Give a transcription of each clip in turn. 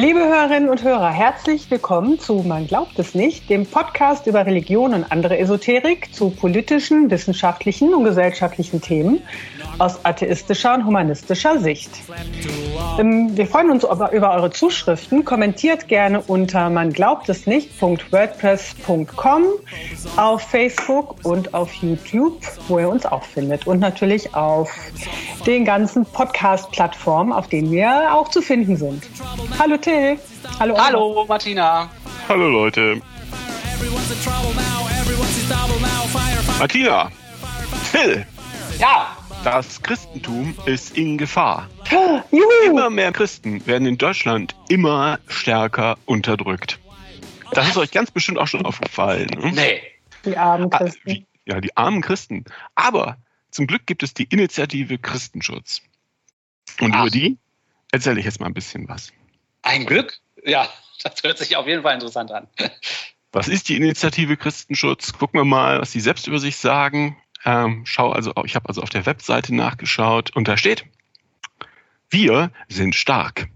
Liebe Hörerinnen und Hörer, herzlich willkommen zu Man glaubt es nicht, dem Podcast über Religion und andere Esoterik zu politischen, wissenschaftlichen und gesellschaftlichen Themen aus atheistischer und humanistischer Sicht. Ähm, wir freuen uns über eure Zuschriften. Kommentiert gerne unter man glaubt es nicht.wordpress.com auf Facebook und auf YouTube, wo ihr uns auch findet. Und natürlich auf den ganzen Podcast-Plattformen, auf denen wir auch zu finden sind. Hallo Till. Hallo. Hallo Martina. Hallo Leute. Martina. Till. Ja. Das Christentum ist in Gefahr. Juhu. Immer mehr Christen werden in Deutschland immer stärker unterdrückt. Das ist euch ganz bestimmt auch schon aufgefallen. Hm? Nee. Die armen ah, Christen. Ja, die armen Christen. Aber zum Glück gibt es die Initiative Christenschutz. Und Ach. über die erzähle ich jetzt mal ein bisschen was. Ein Glück? Ja, das hört sich auf jeden Fall interessant an. Was ist die Initiative Christenschutz? Gucken wir mal, was sie selbst über sich sagen. Ähm, schau also, ich habe also auf der Webseite nachgeschaut und da steht, wir sind stark.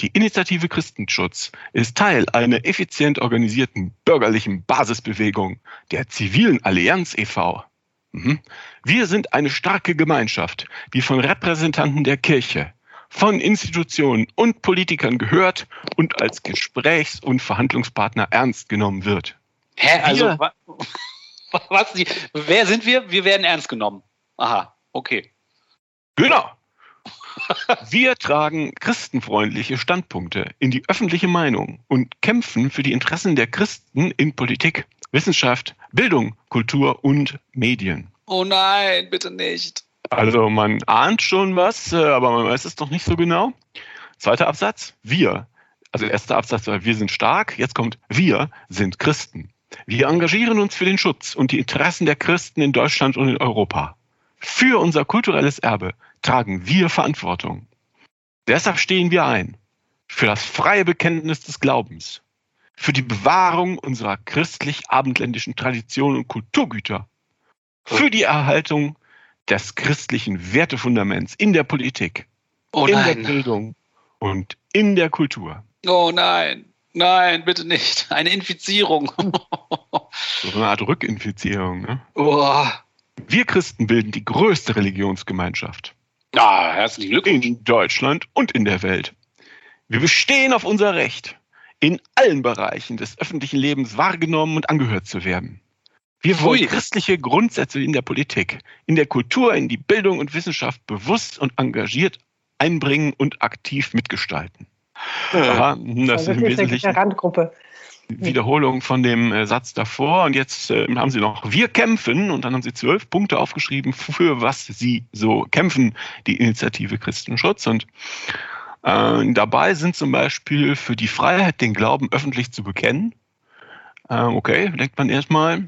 Die Initiative Christenschutz ist Teil einer effizient organisierten bürgerlichen Basisbewegung der Zivilen Allianz e.V. Mhm. Wir sind eine starke Gemeinschaft, die von Repräsentanten der Kirche, von Institutionen und Politikern gehört und als Gesprächs- und Verhandlungspartner ernst genommen wird. Hä? Also, wir, was, wer sind wir? Wir werden ernst genommen. Aha, okay. Genau. Wir tragen christenfreundliche Standpunkte in die öffentliche Meinung und kämpfen für die Interessen der Christen in Politik, Wissenschaft, Bildung, Kultur und Medien. Oh nein, bitte nicht. Also man ahnt schon was, äh, aber man weiß es doch nicht so genau. Zweiter Absatz, wir. Also erster Absatz war, wir sind stark. Jetzt kommt, wir sind Christen. Wir engagieren uns für den Schutz und die Interessen der Christen in Deutschland und in Europa. Für unser kulturelles Erbe tragen wir Verantwortung. Deshalb stehen wir ein für das freie Bekenntnis des Glaubens, für die Bewahrung unserer christlich-abendländischen Traditionen und Kulturgüter, für die Erhaltung des christlichen Wertefundaments in der Politik, oh in der Bildung und in der Kultur. Oh nein, nein, bitte nicht. Eine Infizierung. so eine Art Rückinfizierung. Ne? Oh. Wir Christen bilden die größte Religionsgemeinschaft. Ah, herzlichen Glückwunsch. In Deutschland und in der Welt. Wir bestehen auf unser Recht, in allen Bereichen des öffentlichen Lebens wahrgenommen und angehört zu werden. Wir wollen christliche Grundsätze in der Politik, in der Kultur, in die Bildung und Wissenschaft bewusst und engagiert einbringen und aktiv mitgestalten. Ja, das, ist im Wesentlichen eine Randgruppe. Wiederholung von dem äh, Satz davor. Und jetzt äh, haben Sie noch Wir kämpfen und dann haben Sie zwölf Punkte aufgeschrieben, für was Sie so kämpfen, die Initiative Christenschutz. Und äh, dabei sind zum Beispiel für die Freiheit, den Glauben öffentlich zu bekennen. Äh, okay, denkt man erstmal,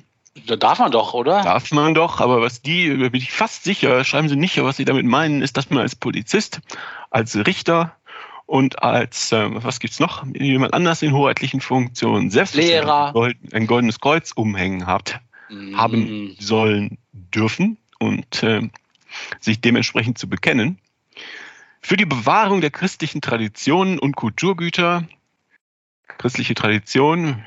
da darf man doch, oder? Darf man doch, aber was die, bin ich fast sicher, schreiben sie nicht, was sie damit meinen, ist, dass man als Polizist, als Richter und als, äh, was gibt's noch, jemand anders in hoheitlichen Funktionen, selbst Lehrer. ein goldenes Kreuz umhängen habt, mm. haben sollen dürfen und äh, sich dementsprechend zu bekennen. Für die Bewahrung der christlichen Traditionen und Kulturgüter, christliche Tradition,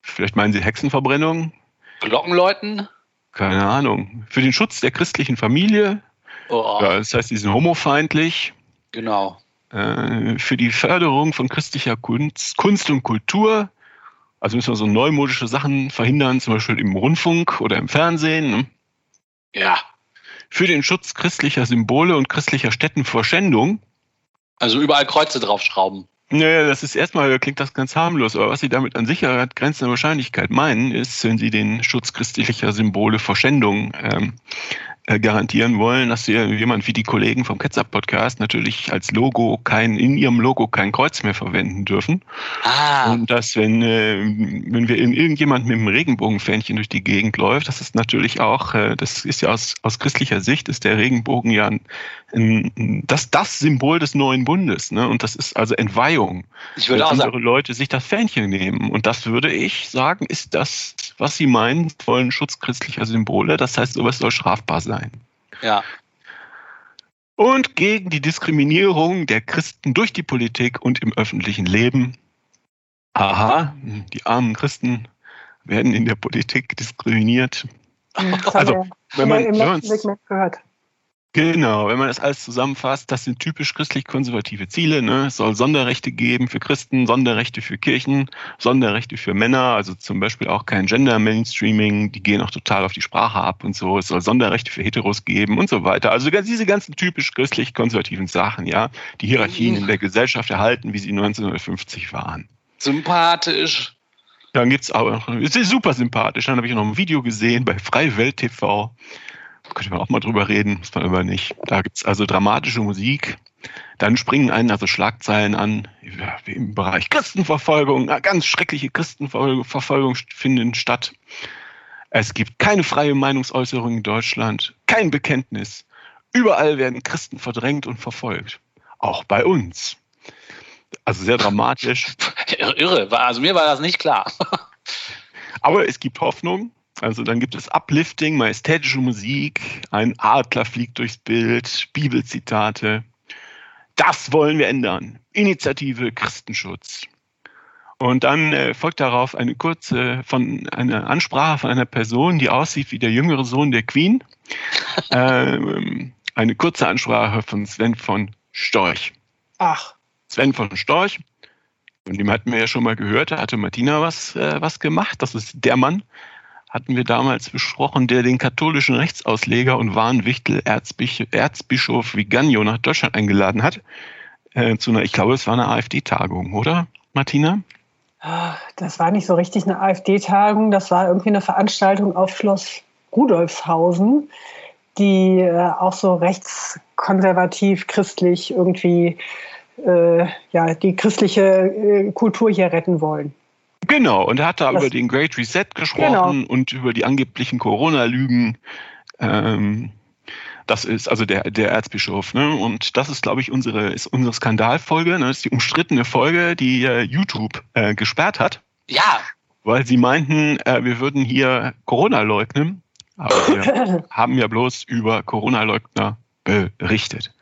vielleicht meinen Sie Hexenverbrennung, Glockenläuten? Keine Ahnung. Für den Schutz der christlichen Familie. Oh. Ja, das heißt, die sind homofeindlich. Genau. Äh, für die Förderung von christlicher Kunst, Kunst und Kultur. Also müssen wir so neumodische Sachen verhindern, zum Beispiel im Rundfunk oder im Fernsehen. Ne? Ja. Für den Schutz christlicher Symbole und christlicher Stätten vor Schändung. Also überall Kreuze draufschrauben. Naja, das ist erstmal, klingt das ganz harmlos, aber was Sie damit an Sicherheit grenzender Wahrscheinlichkeit meinen, ist, wenn Sie den Schutz christlicher Symbole vor Schändung ähm, äh, garantieren wollen, dass wir jemand wie die Kollegen vom Ketchup Podcast natürlich als Logo kein, in ihrem Logo kein Kreuz mehr verwenden dürfen. Ah. Und dass, wenn, äh, wenn wir irgendjemand mit einem Regenbogenfähnchen durch die Gegend läuft, das ist natürlich auch, äh, das ist ja aus, aus christlicher Sicht, ist der Regenbogen ja ein, ein, das, das Symbol des neuen Bundes. Ne? Und das ist also Entweihung. Ich würde auch sagen. Leute sich das Fähnchen nehmen. Und das würde ich sagen, ist das, was sie meinen, wollen Schutz christlicher Symbole. Das heißt, sowas soll strafbar sein. Ja. und gegen die Diskriminierung der Christen durch die Politik und im öffentlichen Leben. Aha, die armen Christen werden in der Politik diskriminiert. also, wenn man, im letzten Segment gehört. Genau, wenn man das alles zusammenfasst, das sind typisch christlich-konservative Ziele. Ne? Es soll Sonderrechte geben für Christen, Sonderrechte für Kirchen, Sonderrechte für Männer, also zum Beispiel auch kein Gender-Mainstreaming, die gehen auch total auf die Sprache ab und so. Es soll Sonderrechte für Heteros geben und so weiter. Also diese ganzen typisch christlich-konservativen Sachen, ja, die Hierarchien in der Gesellschaft erhalten, wie sie 1950 waren. Sympathisch. Dann gibt's aber, es ist super sympathisch. Dann habe ich noch ein Video gesehen bei Freiwelt TV könnte man auch mal drüber reden, muss man aber nicht. Da gibt es also dramatische Musik. Dann springen einen also Schlagzeilen an, wie im Bereich Christenverfolgung, ganz schreckliche Christenverfolgung finden statt. Es gibt keine freie Meinungsäußerung in Deutschland, kein Bekenntnis. Überall werden Christen verdrängt und verfolgt. Auch bei uns. Also sehr dramatisch. Irre, also mir war das nicht klar. Aber es gibt Hoffnung. Also dann gibt es Uplifting, majestätische Musik, ein Adler fliegt durchs Bild, Bibelzitate. Das wollen wir ändern. Initiative Christenschutz. Und dann äh, folgt darauf eine kurze von eine Ansprache von einer Person, die aussieht wie der jüngere Sohn der Queen. ähm, eine kurze Ansprache von Sven von Storch. Ach. Sven von Storch. Und dem hatten wir ja schon mal gehört, da hatte Martina was, äh, was gemacht. Das ist der Mann, hatten wir damals besprochen, der den katholischen Rechtsausleger und Warnwichtel Erzbischof, Erzbischof nach Deutschland eingeladen hat. Äh, zu einer, ich glaube, es war eine AfD-Tagung, oder, Martina? Ah, das war nicht so richtig eine AfD-Tagung, das war irgendwie eine Veranstaltung auf Schloss Rudolfshausen, die äh, auch so rechtskonservativ, christlich irgendwie äh, ja, die christliche äh, Kultur hier retten wollen. Genau, und er hat da das, über den Great Reset gesprochen genau. und über die angeblichen Corona-Lügen. Ähm, das ist also der, der Erzbischof. Ne? Und das ist, glaube ich, unsere, ist unsere Skandalfolge. Ne? Das ist die umstrittene Folge, die äh, YouTube äh, gesperrt hat. Ja. Weil sie meinten, äh, wir würden hier Corona leugnen. Aber wir haben ja bloß über Corona-Leugner berichtet.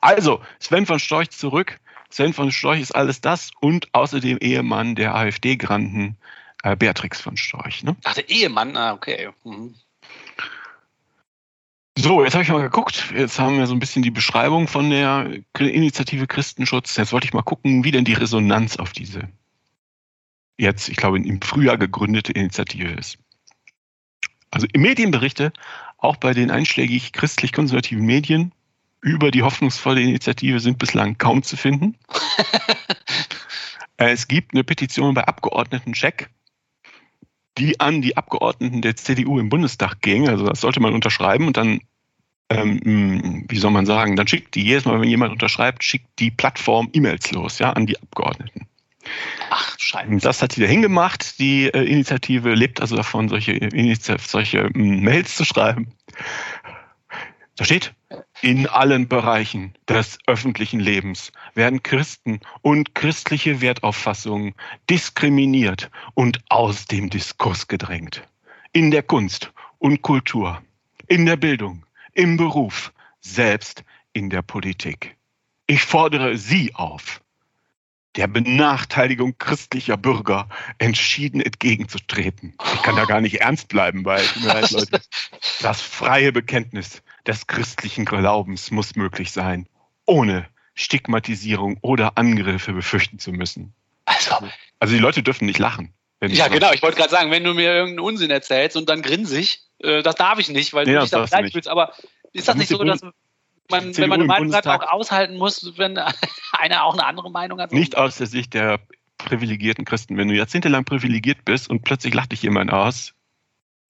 Also, Sven von Storch zurück. Sven von Storch ist alles das und außerdem Ehemann der AfD-Granden äh, Beatrix von Storch. Ne? Ach, der Ehemann, ah, okay. Mhm. So, jetzt habe ich mal geguckt. Jetzt haben wir so ein bisschen die Beschreibung von der Initiative Christenschutz. Jetzt wollte ich mal gucken, wie denn die Resonanz auf diese jetzt, ich glaube, im Frühjahr gegründete Initiative ist. Also im Medienberichte, auch bei den einschlägig christlich-konservativen Medien, über die hoffnungsvolle Initiative sind bislang kaum zu finden. es gibt eine Petition bei Abgeordneten Check, die an die Abgeordneten der CDU im Bundestag ging. Also das sollte man unterschreiben und dann, ähm, wie soll man sagen, dann schickt die jedes Mal, wenn jemand unterschreibt, schickt die Plattform E-Mails los, ja, an die Abgeordneten. Ach, scheiße. Das hat sie da hingemacht. Die äh, Initiative lebt also davon, solche, solche äh, Mails zu schreiben. Da steht, in allen Bereichen des öffentlichen Lebens werden Christen und christliche Wertauffassungen diskriminiert und aus dem Diskurs gedrängt. In der Kunst und Kultur, in der Bildung, im Beruf, selbst in der Politik. Ich fordere Sie auf, der Benachteiligung christlicher Bürger entschieden entgegenzutreten. Ich kann da gar nicht ernst bleiben, weil Leute, das freie Bekenntnis des christlichen Glaubens muss möglich sein, ohne Stigmatisierung oder Angriffe befürchten zu müssen. Also, also die Leute dürfen nicht lachen. Ja, genau. Ich wollte gerade sagen, wenn du mir irgendeinen Unsinn erzählst und dann grinse äh, das darf ich nicht, weil nee, du dich da beleidigt fühlst. Aber ist das, das nicht so, dass man, wenn man eine Meinung hat, auch aushalten muss, wenn einer auch eine andere Meinung hat? Nicht aus der Sicht der privilegierten Christen. Wenn du jahrzehntelang privilegiert bist und plötzlich lacht dich jemand aus,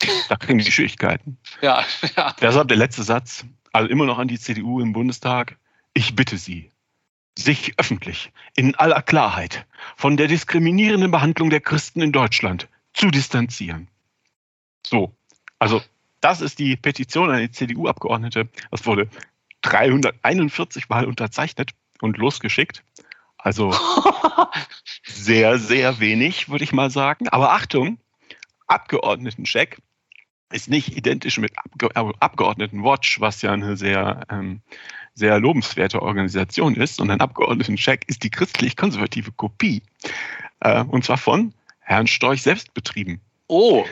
da kriegen die Schwierigkeiten. Ja, ja. Deshalb der letzte Satz, also immer noch an die CDU im Bundestag. Ich bitte Sie, sich öffentlich in aller Klarheit von der diskriminierenden Behandlung der Christen in Deutschland zu distanzieren. So, also das ist die Petition an die CDU-Abgeordnete. Das wurde 341 Mal unterzeichnet und losgeschickt. Also sehr, sehr wenig, würde ich mal sagen. Aber Achtung, Abgeordnetencheck ist nicht identisch mit Abge Abgeordnetenwatch, was ja eine sehr ähm, sehr lobenswerte Organisation ist und ein Abgeordnetencheck ist die christlich-konservative Kopie. Äh, und zwar von Herrn Storch selbst betrieben. Oh.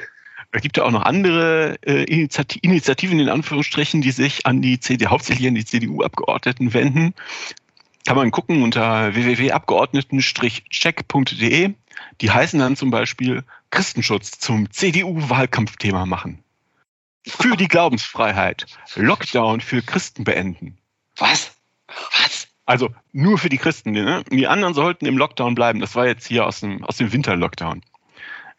Es gibt ja auch noch andere äh, Initiativen in Anführungsstrichen, die sich an die CDU, hauptsächlich an die CDU-Abgeordneten wenden. Kann man gucken unter www.abgeordneten-check.de. Die heißen dann zum Beispiel Christenschutz zum CDU-Wahlkampfthema machen. Für die Glaubensfreiheit. Lockdown für Christen beenden. Was? Was? Also nur für die Christen. Ne? Die anderen sollten im Lockdown bleiben. Das war jetzt hier aus dem, aus dem Winter-Lockdown.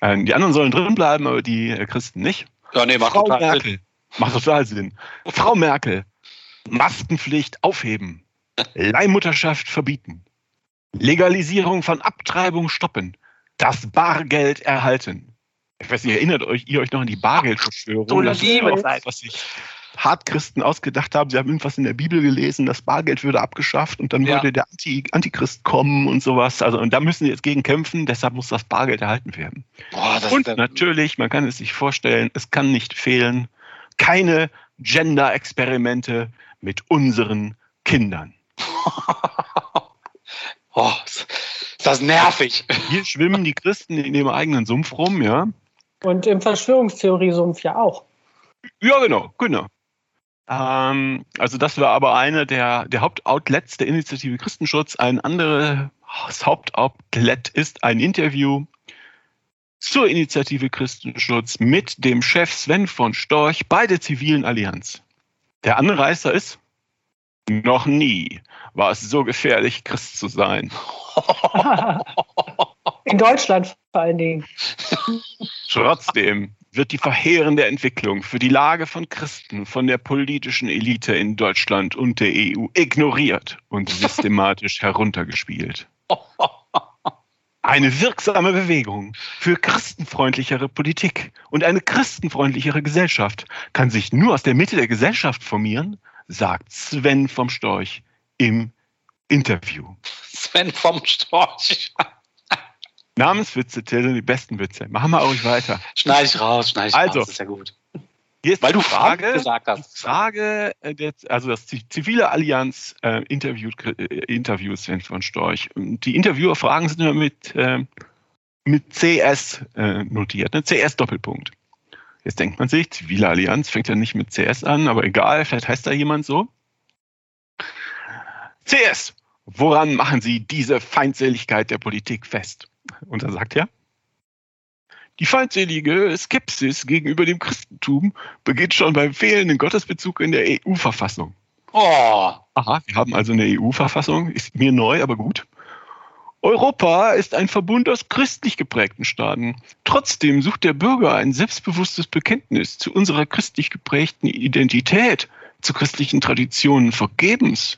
Äh, die anderen sollen drin bleiben, aber die äh, Christen nicht. Ja, nee, macht Frau total Merkel. Sinn. Macht total Sinn. Frau Merkel, Maskenpflicht aufheben. Leihmutterschaft verbieten. Legalisierung von Abtreibung stoppen. Das Bargeld erhalten. Ich weiß nicht, erinnert euch ihr euch noch an die Bargeldverschwörung? Du liebe Zeit. Was sich Hartchristen ausgedacht haben. Sie haben irgendwas in der Bibel gelesen, das Bargeld würde abgeschafft und dann ja. würde der Anti Antichrist kommen und sowas. Also und da müssen sie jetzt gegen kämpfen, deshalb muss das Bargeld erhalten werden. Boah, und natürlich, man kann es sich vorstellen, es kann nicht fehlen, keine Gender-Experimente mit unseren Kindern. oh, ist das nervig. Hier schwimmen die Christen in ihrem eigenen Sumpf rum, ja. Und im Verschwörungstheorie-Sumpf ja auch. Ja, genau, genau. Ähm, also das war aber eine der, der Hauptoutlets der Initiative Christenschutz. Ein anderes Hauptoutlet ist ein Interview zur Initiative Christenschutz mit dem Chef Sven von Storch bei der Zivilen Allianz. Der Anreißer ist, noch nie war es so gefährlich, Christ zu sein. In Deutschland vor allen Dingen. Trotzdem wird die verheerende Entwicklung für die Lage von Christen von der politischen Elite in Deutschland und der EU ignoriert und systematisch heruntergespielt. Eine wirksame Bewegung für christenfreundlichere Politik und eine christenfreundlichere Gesellschaft kann sich nur aus der Mitte der Gesellschaft formieren, sagt Sven vom Storch im Interview. Sven vom Storch. Namenswitze, Till, die besten Witze. Machen wir auch weiter. Schneide ich raus, schneide ich also, raus, ist ja gut. Jetzt Weil du Frage, gesagt hast. Die Frage, äh, also das zivile Allianz äh, Interview, äh, Interviews Sven von Storch. Die Interviewerfragen sind immer mit, äh, mit CS äh, notiert, ne? CS Doppelpunkt. Jetzt denkt man sich, zivile Allianz fängt ja nicht mit CS an, aber egal, vielleicht heißt da jemand so. CS, woran machen Sie diese Feindseligkeit der Politik fest? Und er sagt ja, die feindselige Skepsis gegenüber dem Christentum beginnt schon beim fehlenden Gottesbezug in der EU-Verfassung. Oh. Aha, wir haben also eine EU-Verfassung, ist mir neu, aber gut. Europa ist ein Verbund aus christlich geprägten Staaten. Trotzdem sucht der Bürger ein selbstbewusstes Bekenntnis zu unserer christlich geprägten Identität, zu christlichen Traditionen vergebens.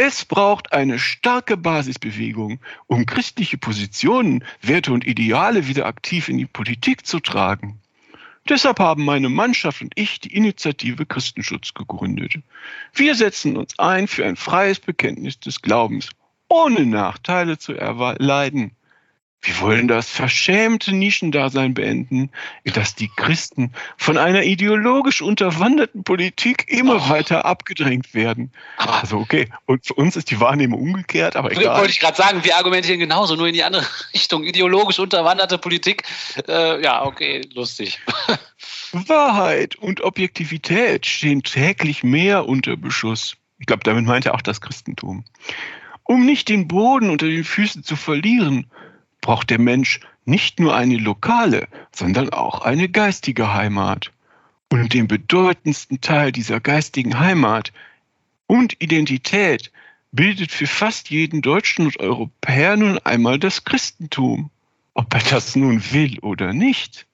Es braucht eine starke Basisbewegung, um christliche Positionen, Werte und Ideale wieder aktiv in die Politik zu tragen. Deshalb haben meine Mannschaft und ich die Initiative Christenschutz gegründet. Wir setzen uns ein für ein freies Bekenntnis des Glaubens, ohne Nachteile zu erleiden. Wir wollen das verschämte Nischendasein beenden, in das die Christen von einer ideologisch unterwanderten Politik immer oh. weiter abgedrängt werden. Aber also okay, und für uns ist die Wahrnehmung umgekehrt, aber egal. Wollte ich gerade sagen, wir argumentieren genauso, nur in die andere Richtung. Ideologisch unterwanderte Politik. Äh, ja, okay, lustig. Wahrheit und Objektivität stehen täglich mehr unter Beschuss. Ich glaube, damit meint er auch das Christentum. Um nicht den Boden unter den Füßen zu verlieren, braucht der Mensch nicht nur eine lokale, sondern auch eine geistige Heimat. Und den bedeutendsten Teil dieser geistigen Heimat und Identität bildet für fast jeden Deutschen und Europäer nun einmal das Christentum. Ob er das nun will oder nicht.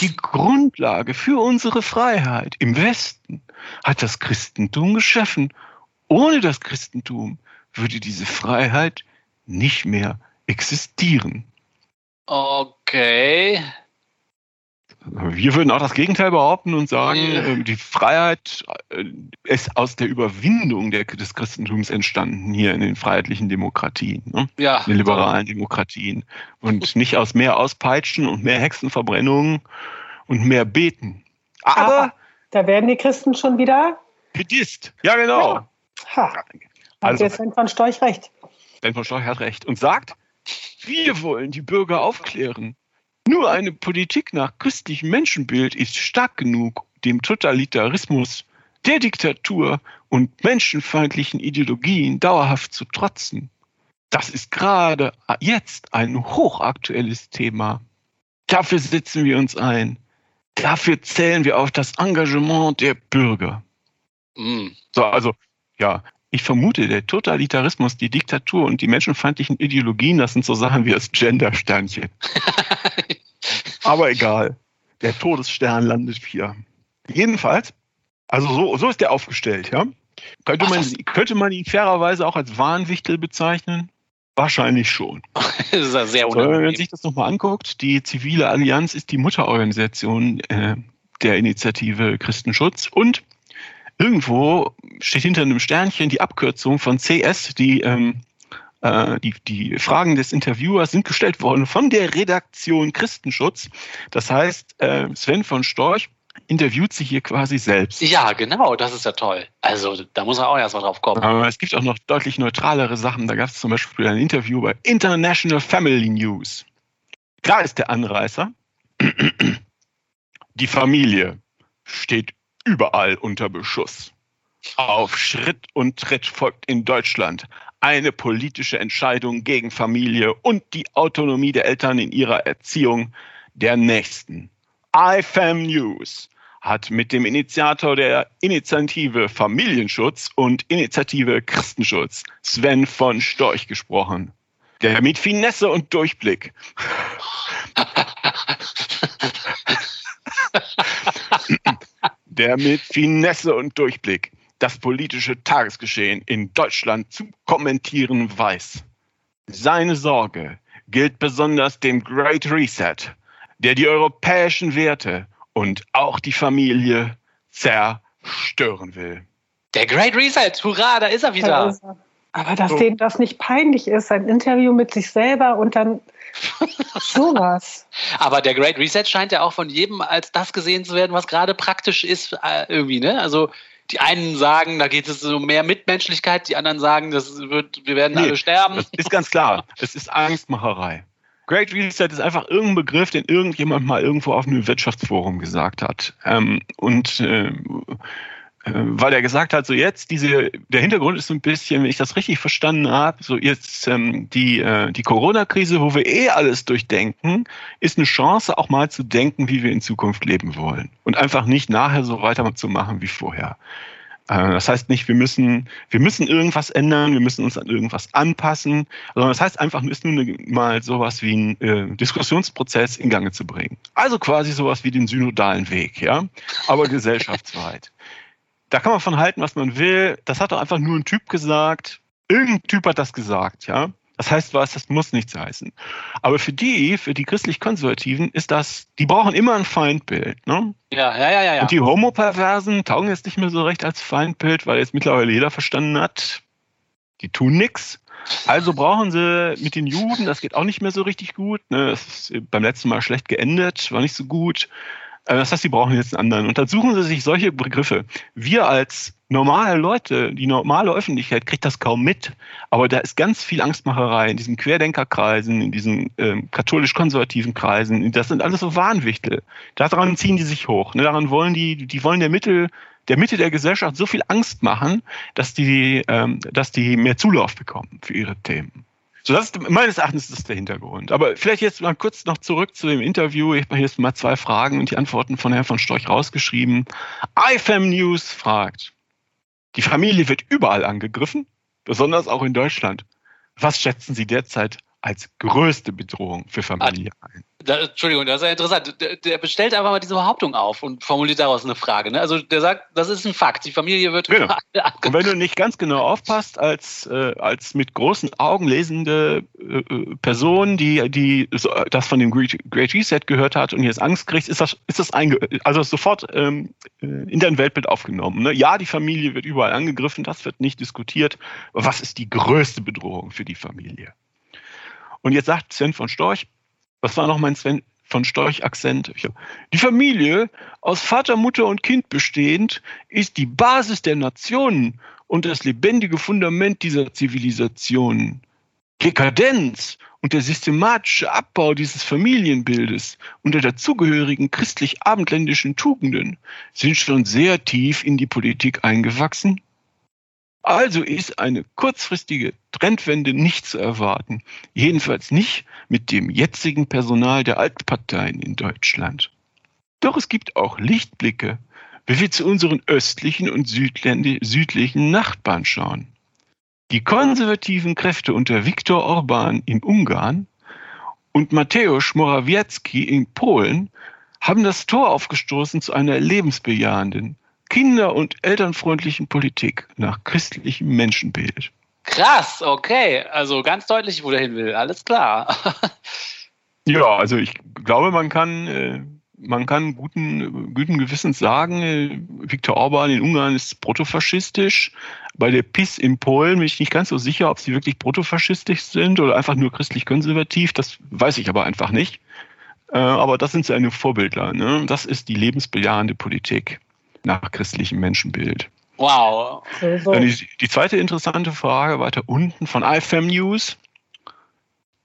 Die Grundlage für unsere Freiheit im Westen hat das Christentum geschaffen. Ohne das Christentum würde diese Freiheit nicht mehr existieren. Okay. Wir würden auch das Gegenteil behaupten und sagen, äh, die Freiheit äh, ist aus der Überwindung der, des Christentums entstanden hier in den freiheitlichen Demokratien, ne? ja, in den liberalen toll. Demokratien. Und nicht aus mehr Auspeitschen und mehr Hexenverbrennungen und mehr Beten. Aber, Aber da werden die Christen schon wieder gedisst. Ja, genau. Ja. Ha. Also, jetzt Sven von Storch recht. Sven von Storch hat recht und sagt, wir wollen die Bürger aufklären. Nur eine Politik nach christlichem Menschenbild ist stark genug, dem Totalitarismus, der Diktatur und menschenfeindlichen Ideologien dauerhaft zu trotzen. Das ist gerade jetzt ein hochaktuelles Thema. Dafür setzen wir uns ein. Dafür zählen wir auf das Engagement der Bürger. Mm. So, also, ja, ich vermute, der Totalitarismus, die Diktatur und die menschenfeindlichen Ideologien, das sind so Sachen wie das Gender-Sternchen. Aber egal. Der Todesstern landet hier. Jedenfalls, also so, so ist der aufgestellt, ja. Könnte man, könnte man ihn fairerweise auch als Warnwichtel bezeichnen? Wahrscheinlich schon. das ist ja sehr so, Wenn man sich das nochmal anguckt, die zivile Allianz ist die Mutterorganisation äh, der Initiative Christenschutz und irgendwo steht hinter einem Sternchen die Abkürzung von CS, die, ähm, äh, die, die Fragen des Interviewers sind gestellt worden von der Redaktion Christenschutz. Das heißt, äh, Sven von Storch interviewt sich hier quasi selbst. Ja, genau, das ist ja toll. Also da muss er auch erstmal drauf kommen. Aber es gibt auch noch deutlich neutralere Sachen. Da gab es zum Beispiel ein Interview bei International Family News. Da ist der Anreißer. Die Familie steht überall unter Beschuss. Auf Schritt und Tritt folgt in Deutschland eine politische Entscheidung gegen Familie und die Autonomie der Eltern in ihrer Erziehung der Nächsten. IFAM News hat mit dem Initiator der Initiative Familienschutz und Initiative Christenschutz, Sven von Storch, gesprochen. Der mit Finesse und Durchblick der mit Finesse und Durchblick das politische Tagesgeschehen in Deutschland zu kommentieren weiß. Seine Sorge gilt besonders dem Great Reset, der die europäischen Werte und auch die Familie zerstören will. Der Great Reset, hurra, da ist er wieder. Er. Aber dass so. denen das nicht peinlich ist, ein Interview mit sich selber und dann sowas. Aber der Great Reset scheint ja auch von jedem als das gesehen zu werden, was gerade praktisch ist, äh, irgendwie, ne? Also die einen sagen, da geht es um mehr Mitmenschlichkeit, die anderen sagen, das wird, wir werden nee, alle sterben. Das ist ganz klar. Es ist Angstmacherei. Great Reset ist einfach irgendein Begriff, den irgendjemand mal irgendwo auf einem Wirtschaftsforum gesagt hat. Ähm, und äh, weil er gesagt hat, so jetzt diese, der Hintergrund ist so ein bisschen, wenn ich das richtig verstanden habe, so jetzt ähm, die, äh, die Corona-Krise, wo wir eh alles durchdenken, ist eine Chance auch mal zu denken, wie wir in Zukunft leben wollen und einfach nicht nachher so weiterzumachen wie vorher. Äh, das heißt nicht, wir müssen, wir müssen irgendwas ändern, wir müssen uns an irgendwas anpassen, sondern das heißt einfach, ist nur mal sowas wie ein äh, Diskussionsprozess in Gange zu bringen. Also quasi sowas wie den synodalen Weg, ja, aber gesellschaftsweit da kann man von halten, was man will. Das hat doch einfach nur ein Typ gesagt. Irgendein Typ hat das gesagt, ja. Das heißt was, das muss nichts heißen. Aber für die, für die christlich-konservativen ist das, die brauchen immer ein Feindbild, ne? Ja, ja, ja, ja. Und die Homoperversen taugen jetzt nicht mehr so recht als Feindbild, weil jetzt mittlerweile jeder verstanden hat, die tun nichts. Also brauchen sie mit den Juden, das geht auch nicht mehr so richtig gut. Ne? Das ist beim letzten Mal schlecht geendet, war nicht so gut. Äh, das heißt, sie brauchen jetzt einen anderen. Und dann suchen sie sich solche Begriffe. Wir als normale Leute, die normale Öffentlichkeit kriegt das kaum mit. Aber da ist ganz viel Angstmacherei in diesen Querdenkerkreisen, in diesen ähm, katholisch-konservativen Kreisen. Das sind alles so Wahnwichtel. Daran ziehen die sich hoch. Ne? Daran wollen die, die wollen der Mittel, der Mitte der Gesellschaft so viel Angst machen, dass die, ähm, dass die mehr Zulauf bekommen für ihre Themen. So, das ist, meines Erachtens ist der Hintergrund. Aber vielleicht jetzt mal kurz noch zurück zu dem Interview. Ich habe hier jetzt mal zwei Fragen und die Antworten von Herrn von Storch rausgeschrieben. IFAM News fragt, die Familie wird überall angegriffen, besonders auch in Deutschland. Was schätzen Sie derzeit als größte Bedrohung für Familie ein? da, Entschuldigung, das ist ja interessant. Der, der, bestellt einfach mal diese Behauptung auf und formuliert daraus eine Frage. Ne? Also der sagt, das ist ein Fakt. Die Familie wird. Genau. Und wenn du nicht ganz genau aufpasst, als, äh, als mit großen Augen lesende äh, Person, die, die so, das von dem Great, Great Reset gehört hat und jetzt Angst kriegt, ist das, ist das einge also sofort ähm, äh, in dein Weltbild aufgenommen. Ne? Ja, die Familie wird überall angegriffen, das wird nicht diskutiert. Aber was ist die größte Bedrohung für die Familie? Und jetzt sagt Sven von Storch, was war noch mein Sven von Storch-Akzent? Die Familie, aus Vater, Mutter und Kind bestehend, ist die Basis der Nationen und das lebendige Fundament dieser Zivilisation. Dekadenz und der systematische Abbau dieses Familienbildes und der dazugehörigen christlich-abendländischen Tugenden sind schon sehr tief in die Politik eingewachsen. Also ist eine kurzfristige Trendwende nicht zu erwarten, jedenfalls nicht mit dem jetzigen Personal der Altparteien in Deutschland. Doch es gibt auch Lichtblicke, wenn wir zu unseren östlichen und südlichen Nachbarn schauen. Die konservativen Kräfte unter Viktor Orban in Ungarn und Mateusz Morawiecki in Polen haben das Tor aufgestoßen zu einer lebensbejahenden, kinder- und elternfreundlichen Politik nach christlichem Menschenbild. Krass, okay. Also ganz deutlich, wo der hin will. Alles klar. ja, also ich glaube, man kann äh, man kann guten, guten Gewissens sagen, äh, Viktor Orban in Ungarn ist protofaschistisch. Bei der PIS in Polen bin ich nicht ganz so sicher, ob sie wirklich protofaschistisch sind oder einfach nur christlich-konservativ. Das weiß ich aber einfach nicht. Äh, aber das sind seine Vorbildler. Ne? Das ist die lebensbejahende Politik nach christlichem Menschenbild. Wow. Die, die zweite interessante Frage weiter unten von IFM News.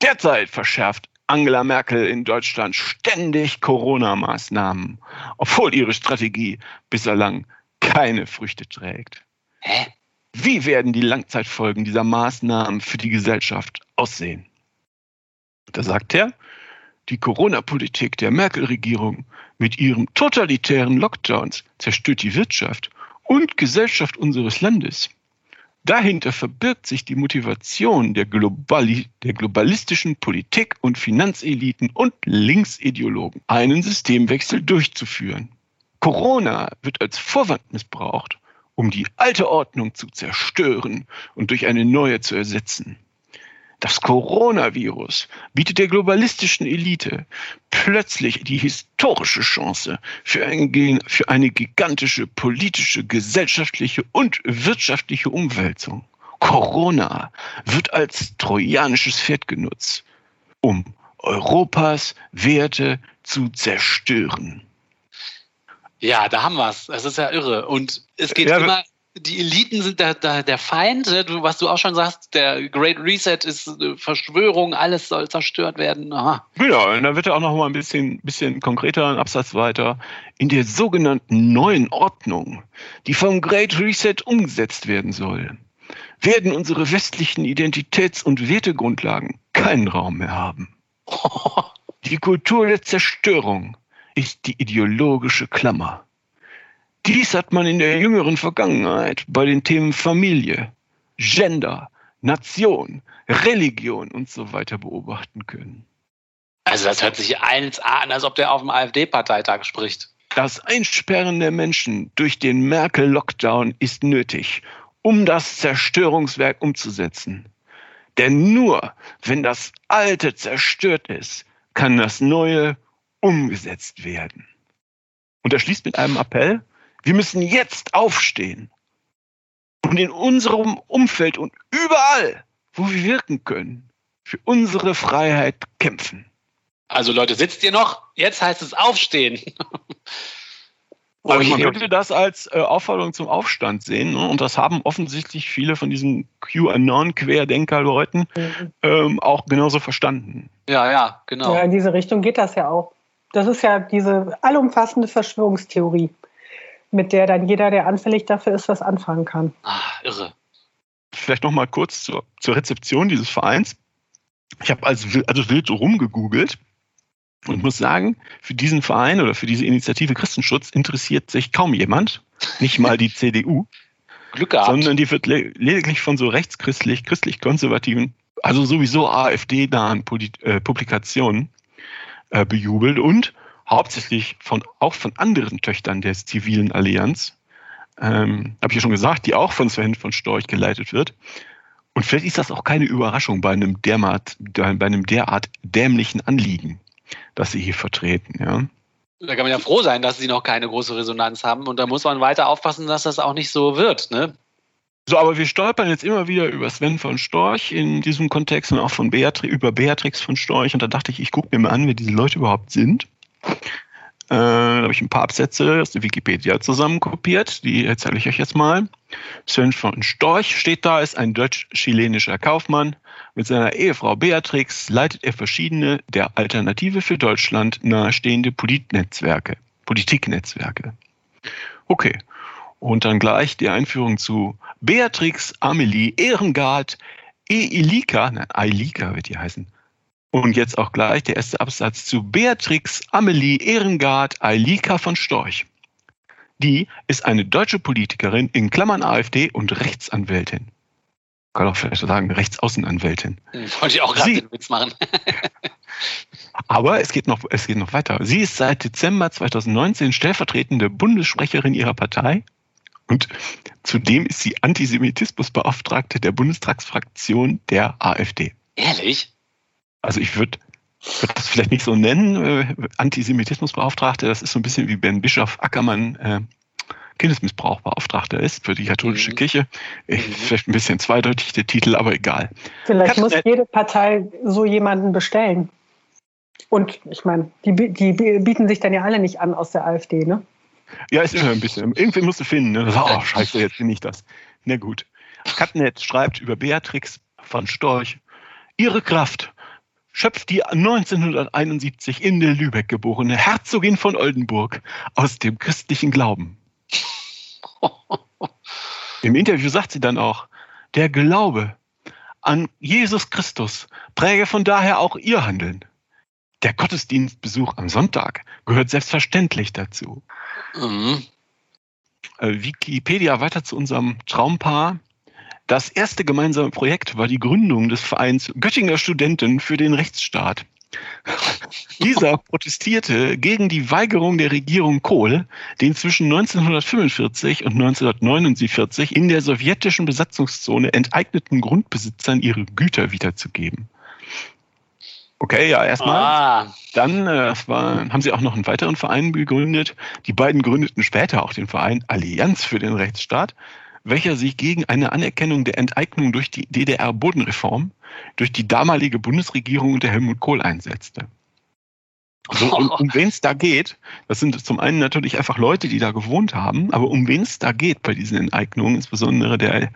Derzeit verschärft Angela Merkel in Deutschland ständig Corona-Maßnahmen, obwohl ihre Strategie bislang keine Früchte trägt. Hä? Wie werden die Langzeitfolgen dieser Maßnahmen für die Gesellschaft aussehen? Da sagt er, die Corona-Politik der Merkel-Regierung mit ihren totalitären Lockdowns zerstört die Wirtschaft und Gesellschaft unseres Landes. Dahinter verbirgt sich die Motivation der, Globali der globalistischen Politik- und Finanzeliten und Linksideologen, einen Systemwechsel durchzuführen. Corona wird als Vorwand missbraucht, um die alte Ordnung zu zerstören und durch eine neue zu ersetzen. Das Coronavirus bietet der globalistischen Elite plötzlich die historische Chance für, ein, für eine gigantische politische, gesellschaftliche und wirtschaftliche Umwälzung. Corona wird als trojanisches Pferd genutzt, um Europas Werte zu zerstören. Ja, da haben wir es. Das ist ja irre. Und es geht ja, immer die Eliten sind der, der, der Feind, ne? was du auch schon sagst, der Great Reset ist Verschwörung, alles soll zerstört werden. Aha. Genau, und dann wird er auch noch mal ein bisschen, bisschen konkreter, ein Absatz weiter. In der sogenannten neuen Ordnung, die vom Great Reset umgesetzt werden soll, werden unsere westlichen Identitäts- und Wertegrundlagen keinen Raum mehr haben. Die Kultur der Zerstörung ist die ideologische Klammer dies hat man in der jüngeren Vergangenheit bei den Themen Familie, Gender, Nation, Religion und so weiter beobachten können. Also das hört sich eins an, als ob der auf dem AfD-Parteitag spricht. Das Einsperren der Menschen durch den Merkel-Lockdown ist nötig, um das Zerstörungswerk umzusetzen. Denn nur wenn das Alte zerstört ist, kann das Neue umgesetzt werden. Und er schließt mit einem Appell, wir müssen jetzt aufstehen und in unserem Umfeld und überall, wo wir wirken können, für unsere Freiheit kämpfen. Also Leute, sitzt ihr noch? Jetzt heißt es aufstehen. Aber man könnte das als äh, Aufforderung zum Aufstand sehen. Ne? Und das haben offensichtlich viele von diesen QAnon-Querdenker-Leuten mhm. ähm, auch genauso verstanden. Ja, ja, genau. Ja, in diese Richtung geht das ja auch. Das ist ja diese allumfassende Verschwörungstheorie mit der dann jeder, der anfällig dafür ist, was anfangen kann. Ah, irre. Vielleicht noch mal kurz zur, zur Rezeption dieses Vereins. Ich habe also, also wild rumgegoogelt und muss sagen, für diesen Verein oder für diese Initiative Christenschutz interessiert sich kaum jemand, nicht mal die CDU. Glück gehabt. Sondern die wird lediglich von so rechtschristlich, christlich-konservativen, also sowieso AfD-nahen äh, Publikationen äh, bejubelt und hauptsächlich von, auch von anderen Töchtern der zivilen Allianz, ähm, habe ich ja schon gesagt, die auch von Sven von Storch geleitet wird. Und vielleicht ist das auch keine Überraschung bei einem derart, bei einem derart dämlichen Anliegen, das sie hier vertreten. Ja. Da kann man ja froh sein, dass sie noch keine große Resonanz haben. Und da muss man weiter aufpassen, dass das auch nicht so wird. Ne? So, aber wir stolpern jetzt immer wieder über Sven von Storch in diesem Kontext und auch von Beatri über Beatrix von Storch. Und da dachte ich, ich gucke mir mal an, wer diese Leute überhaupt sind. Äh, da habe ich ein paar Absätze aus der Wikipedia zusammenkopiert. Die erzähle ich euch jetzt mal. Sven von Storch steht da, ist ein deutsch-chilenischer Kaufmann. Mit seiner Ehefrau Beatrix leitet er verschiedene der Alternative für Deutschland nahestehende Politnetzwerke, Politiknetzwerke. Okay. Und dann gleich die Einführung zu Beatrix Amelie Ehrengard Eilika, nein, Eilika wird die heißen, und jetzt auch gleich der erste Absatz zu Beatrix Amelie Ehrengard Eilika von Storch. Die ist eine deutsche Politikerin in Klammern AfD und Rechtsanwältin. Kann auch vielleicht sagen, Rechtsaußenanwältin. Wollte ich auch gerade den Witz machen. aber es geht, noch, es geht noch weiter. Sie ist seit Dezember 2019 stellvertretende Bundessprecherin ihrer Partei und zudem ist sie Antisemitismusbeauftragte der Bundestagsfraktion der AfD. Ehrlich? Also ich würde würd das vielleicht nicht so nennen, äh, Antisemitismusbeauftragte, das ist so ein bisschen wie Ben Bischof Ackermann äh, Kindesmissbrauchbeauftragter ist für die katholische mhm. Kirche. Mhm. Vielleicht ein bisschen zweideutig der Titel, aber egal. Vielleicht muss jede Partei so jemanden bestellen. Und ich meine, die, die bieten sich dann ja alle nicht an aus der AfD, ne? Ja, ist immer ein bisschen. Irgendwie musst du finden. Ne? Oh, scheiße, jetzt bin ich das. Na gut. Katnet schreibt über Beatrix von Storch. Ihre Kraft schöpft die 1971 in der Lübeck geborene Herzogin von Oldenburg aus dem christlichen Glauben. Im Interview sagt sie dann auch, der Glaube an Jesus Christus präge von daher auch ihr Handeln. Der Gottesdienstbesuch am Sonntag gehört selbstverständlich dazu. Mhm. Äh, Wikipedia weiter zu unserem Traumpaar. Das erste gemeinsame Projekt war die Gründung des Vereins Göttinger Studenten für den Rechtsstaat. Dieser protestierte gegen die Weigerung der Regierung Kohl, den zwischen 1945 und 1949 in der sowjetischen Besatzungszone enteigneten Grundbesitzern ihre Güter wiederzugeben. Okay, ja, erstmal. Ah. Dann äh, war, haben sie auch noch einen weiteren Verein gegründet. Die beiden gründeten später auch den Verein Allianz für den Rechtsstaat, welcher sich gegen eine Anerkennung der Enteignung durch die DDR-Bodenreform durch die damalige Bundesregierung unter Helmut Kohl einsetzte. So, um, um wen es da geht, das sind zum einen natürlich einfach Leute, die da gewohnt haben, aber um wen es da geht bei diesen Enteignungen, insbesondere der,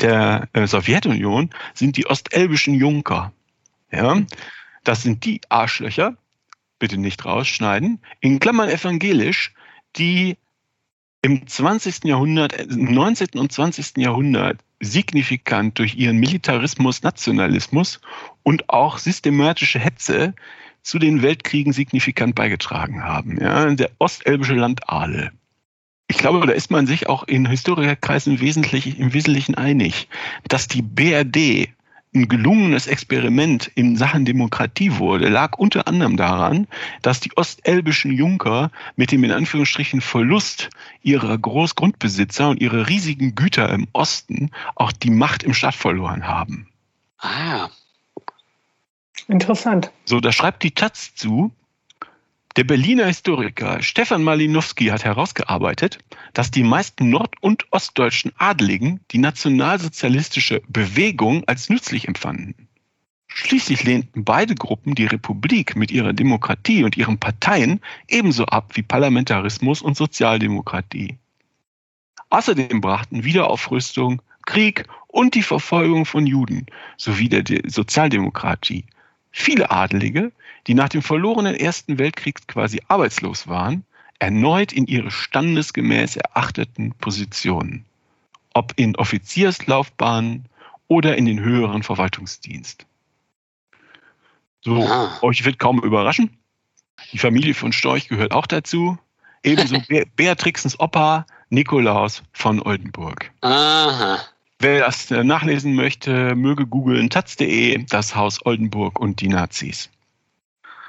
der äh, Sowjetunion, sind die ostelbischen Junker. Ja, das sind die Arschlöcher, bitte nicht rausschneiden, in Klammern evangelisch, die im 20. Jahrhundert, im 19. und 20. Jahrhundert signifikant durch ihren Militarismus, Nationalismus und auch systematische Hetze zu den Weltkriegen signifikant beigetragen haben. Ja, der ostelbische Landadel. Ich glaube, da ist man sich auch in Historikerkreisen wesentlich, im Wesentlichen einig, dass die BRD ein gelungenes Experiment in Sachen Demokratie wurde, lag unter anderem daran, dass die ostelbischen Junker mit dem in Anführungsstrichen Verlust ihrer Großgrundbesitzer und ihrer riesigen Güter im Osten auch die Macht im Stadt verloren haben. Ah. Interessant. So, da schreibt die Taz zu, der Berliner Historiker Stefan Malinowski hat herausgearbeitet, dass die meisten nord- und ostdeutschen Adligen die nationalsozialistische Bewegung als nützlich empfanden. Schließlich lehnten beide Gruppen die Republik mit ihrer Demokratie und ihren Parteien ebenso ab wie Parlamentarismus und Sozialdemokratie. Außerdem brachten Wiederaufrüstung, Krieg und die Verfolgung von Juden sowie der Sozialdemokratie viele Adelige, die nach dem verlorenen Ersten Weltkrieg quasi arbeitslos waren, erneut in ihre standesgemäß erachteten Positionen, ob in Offizierslaufbahnen oder in den höheren Verwaltungsdienst. So, Aha. euch wird kaum überraschen. Die Familie von Storch gehört auch dazu. Ebenso Be Beatrixens Opa Nikolaus von Oldenburg. Aha. Wer das äh, nachlesen möchte, möge googeln taz.de, das Haus Oldenburg und die Nazis.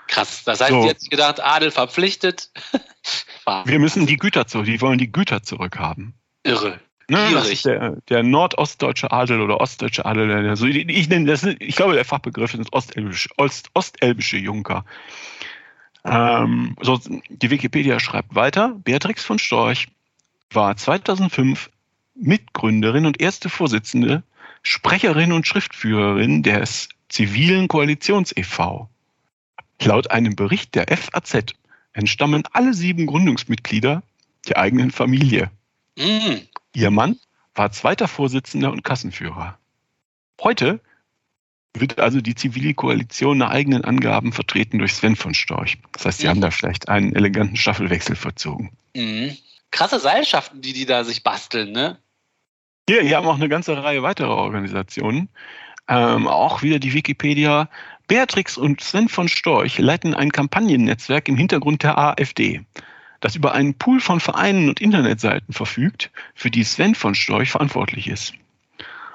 Krass, das heißt, so. jetzt gedacht, Adel verpflichtet. Wir müssen die Güter zurück, die wollen die Güter zurückhaben. Irre. Ne, der, der nordostdeutsche Adel oder ostdeutsche Adel. Also ich, nenne das, ich glaube, der Fachbegriff ist ostelbische, Ost, ostelbische Junker. Ähm, so, die Wikipedia schreibt weiter. Beatrix von Storch war 2005 Mitgründerin und erste Vorsitzende, Sprecherin und Schriftführerin des zivilen Koalitions e.V. Laut einem Bericht der FAZ entstammen alle sieben Gründungsmitglieder der eigenen Familie. Mhm. Ihr Mann war zweiter Vorsitzender und Kassenführer. Heute wird also die zivile Koalition nach eigenen Angaben vertreten durch Sven von Storch. Das heißt, sie mhm. haben da vielleicht einen eleganten Staffelwechsel verzogen. Mhm. Krasse Seilschaften, die die da sich basteln, ne? Ja, hier haben auch eine ganze Reihe weiterer Organisationen. Ähm, auch wieder die Wikipedia. Beatrix und Sven von Storch leiten ein Kampagnennetzwerk im Hintergrund der AfD, das über einen Pool von Vereinen und Internetseiten verfügt, für die Sven von Storch verantwortlich ist.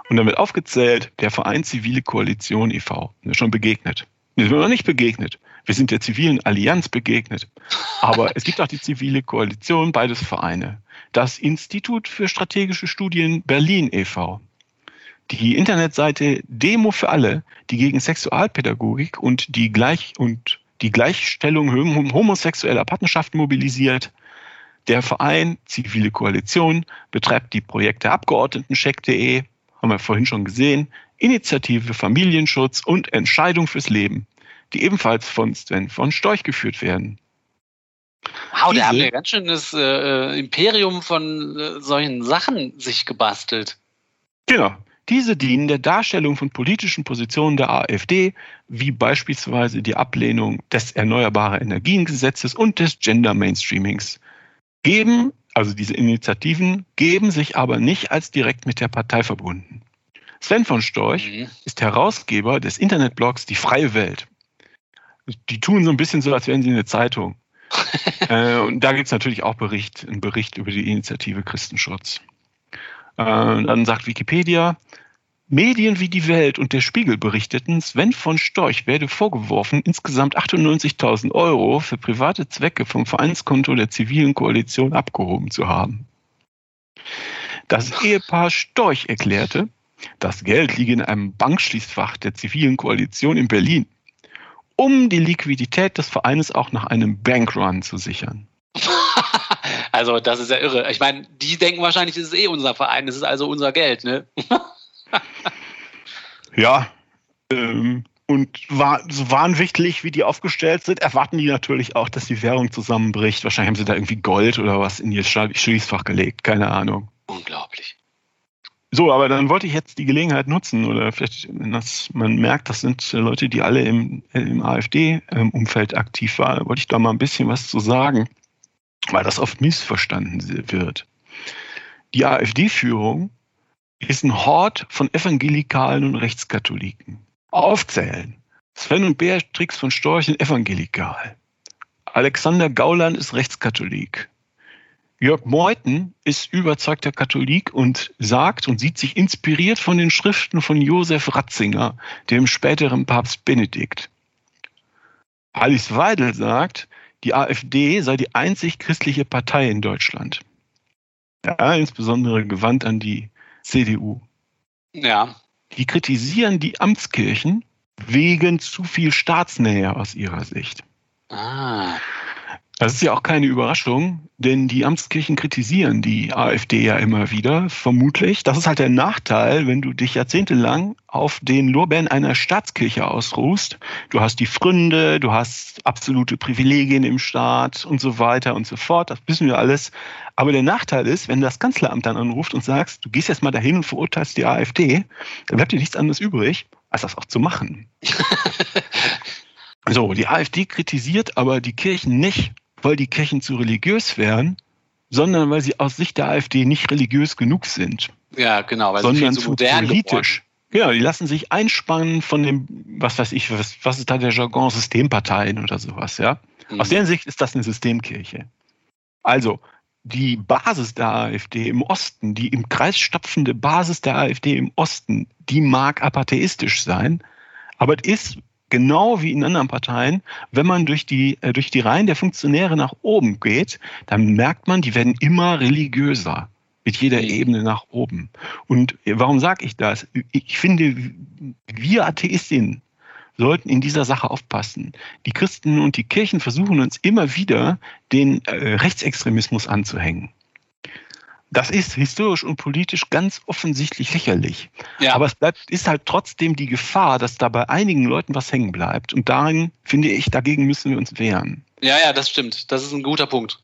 Und damit aufgezählt der Verein Zivile Koalition e.V. Mir schon begegnet. Wir sind noch nicht begegnet. Wir sind der zivilen Allianz begegnet. Aber es gibt auch die Zivile Koalition, beides Vereine. Das Institut für strategische Studien Berlin e.V. Die Internetseite Demo für alle, die gegen Sexualpädagogik und die Gleich und die Gleichstellung homosexueller Partnerschaften mobilisiert. Der Verein Zivile Koalition betreibt die Projekte Abgeordnetencheck.de, haben wir vorhin schon gesehen, Initiative Familienschutz und Entscheidung fürs Leben, die ebenfalls von Sven von Storch geführt werden. Wow, der hat ja ganz schönes äh, äh, Imperium von äh, solchen Sachen sich gebastelt. Genau. Diese dienen der Darstellung von politischen Positionen der AfD, wie beispielsweise die Ablehnung des Erneuerbare Energiengesetzes und des Gender Mainstreamings. Geben also diese Initiativen geben sich aber nicht als direkt mit der Partei verbunden. Sven von Storch mhm. ist Herausgeber des Internetblogs Die Freie Welt. Die tun so ein bisschen so, als wären sie eine Zeitung. äh, und da gibt es natürlich auch Bericht, einen Bericht über die Initiative Christenschutz. Äh, dann sagt Wikipedia, Medien wie die Welt und der Spiegel berichteten, Sven von Storch werde vorgeworfen, insgesamt 98.000 Euro für private Zwecke vom Vereinskonto der zivilen Koalition abgehoben zu haben. Das Ehepaar Storch erklärte, das Geld liege in einem Bankschließfach der zivilen Koalition in Berlin, um die Liquidität des Vereines auch nach einem Bankrun zu sichern. Also, das ist ja irre. Ich meine, die denken wahrscheinlich, es ist eh unser Verein, es ist also unser Geld, ne? ja, ähm, und war, so wahnwichtig, wie die aufgestellt sind, erwarten die natürlich auch, dass die Währung zusammenbricht. Wahrscheinlich haben sie da irgendwie Gold oder was in ihr Schließfach gelegt. Keine Ahnung. Unglaublich. So, aber dann wollte ich jetzt die Gelegenheit nutzen oder vielleicht, dass man merkt, das sind Leute, die alle im, im AfD-Umfeld aktiv waren, wollte ich da mal ein bisschen was zu sagen, weil das oft missverstanden wird. Die AfD-Führung ist ein Hort von Evangelikalen und Rechtskatholiken. Aufzählen. Sven und Beatrix von Storch sind evangelikal. Alexander Gauland ist Rechtskatholik. Jörg Meuthen ist überzeugter Katholik und sagt und sieht sich inspiriert von den Schriften von Josef Ratzinger, dem späteren Papst Benedikt. Alice Weidel sagt, die AfD sei die einzig christliche Partei in Deutschland. Ja, insbesondere gewandt an die CDU. Ja. Die kritisieren die Amtskirchen wegen zu viel Staatsnähe aus ihrer Sicht. Ah. Das ist ja auch keine Überraschung, denn die Amtskirchen kritisieren die AfD ja immer wieder, vermutlich. Das ist halt der Nachteil, wenn du dich jahrzehntelang auf den Lorbeeren einer Staatskirche ausruhst. Du hast die Fründe, du hast absolute Privilegien im Staat und so weiter und so fort. Das wissen wir alles. Aber der Nachteil ist, wenn du das Kanzleramt dann anruft und sagst, du gehst jetzt mal dahin und verurteilst die AfD, dann bleibt dir nichts anderes übrig, als das auch zu machen. so, die AfD kritisiert aber die Kirchen nicht weil die Kirchen zu religiös wären, sondern weil sie aus Sicht der AfD nicht religiös genug sind. Ja, genau, weil sondern sie zu politisch. Genau, die lassen sich einspannen von dem, was weiß ich, was, was ist da der Jargon, Systemparteien oder sowas, ja. Mhm. Aus deren Sicht ist das eine Systemkirche. Also, die Basis der AfD im Osten, die im Kreis stapfende Basis der AfD im Osten, die mag apatheistisch sein, aber es ist genau wie in anderen Parteien, wenn man durch die, äh, durch die Reihen der Funktionäre nach oben geht, dann merkt man, die werden immer religiöser mit jeder mhm. Ebene nach oben. Und warum sage ich das? Ich finde, wir Atheistinnen sollten in dieser Sache aufpassen. Die Christen und die Kirchen versuchen uns immer wieder den äh, Rechtsextremismus anzuhängen. Das ist historisch und politisch ganz offensichtlich lächerlich. Ja. Aber es bleibt, ist halt trotzdem die Gefahr, dass da bei einigen Leuten was hängen bleibt. Und darin, finde ich, dagegen müssen wir uns wehren. Ja, ja, das stimmt. Das ist ein guter Punkt.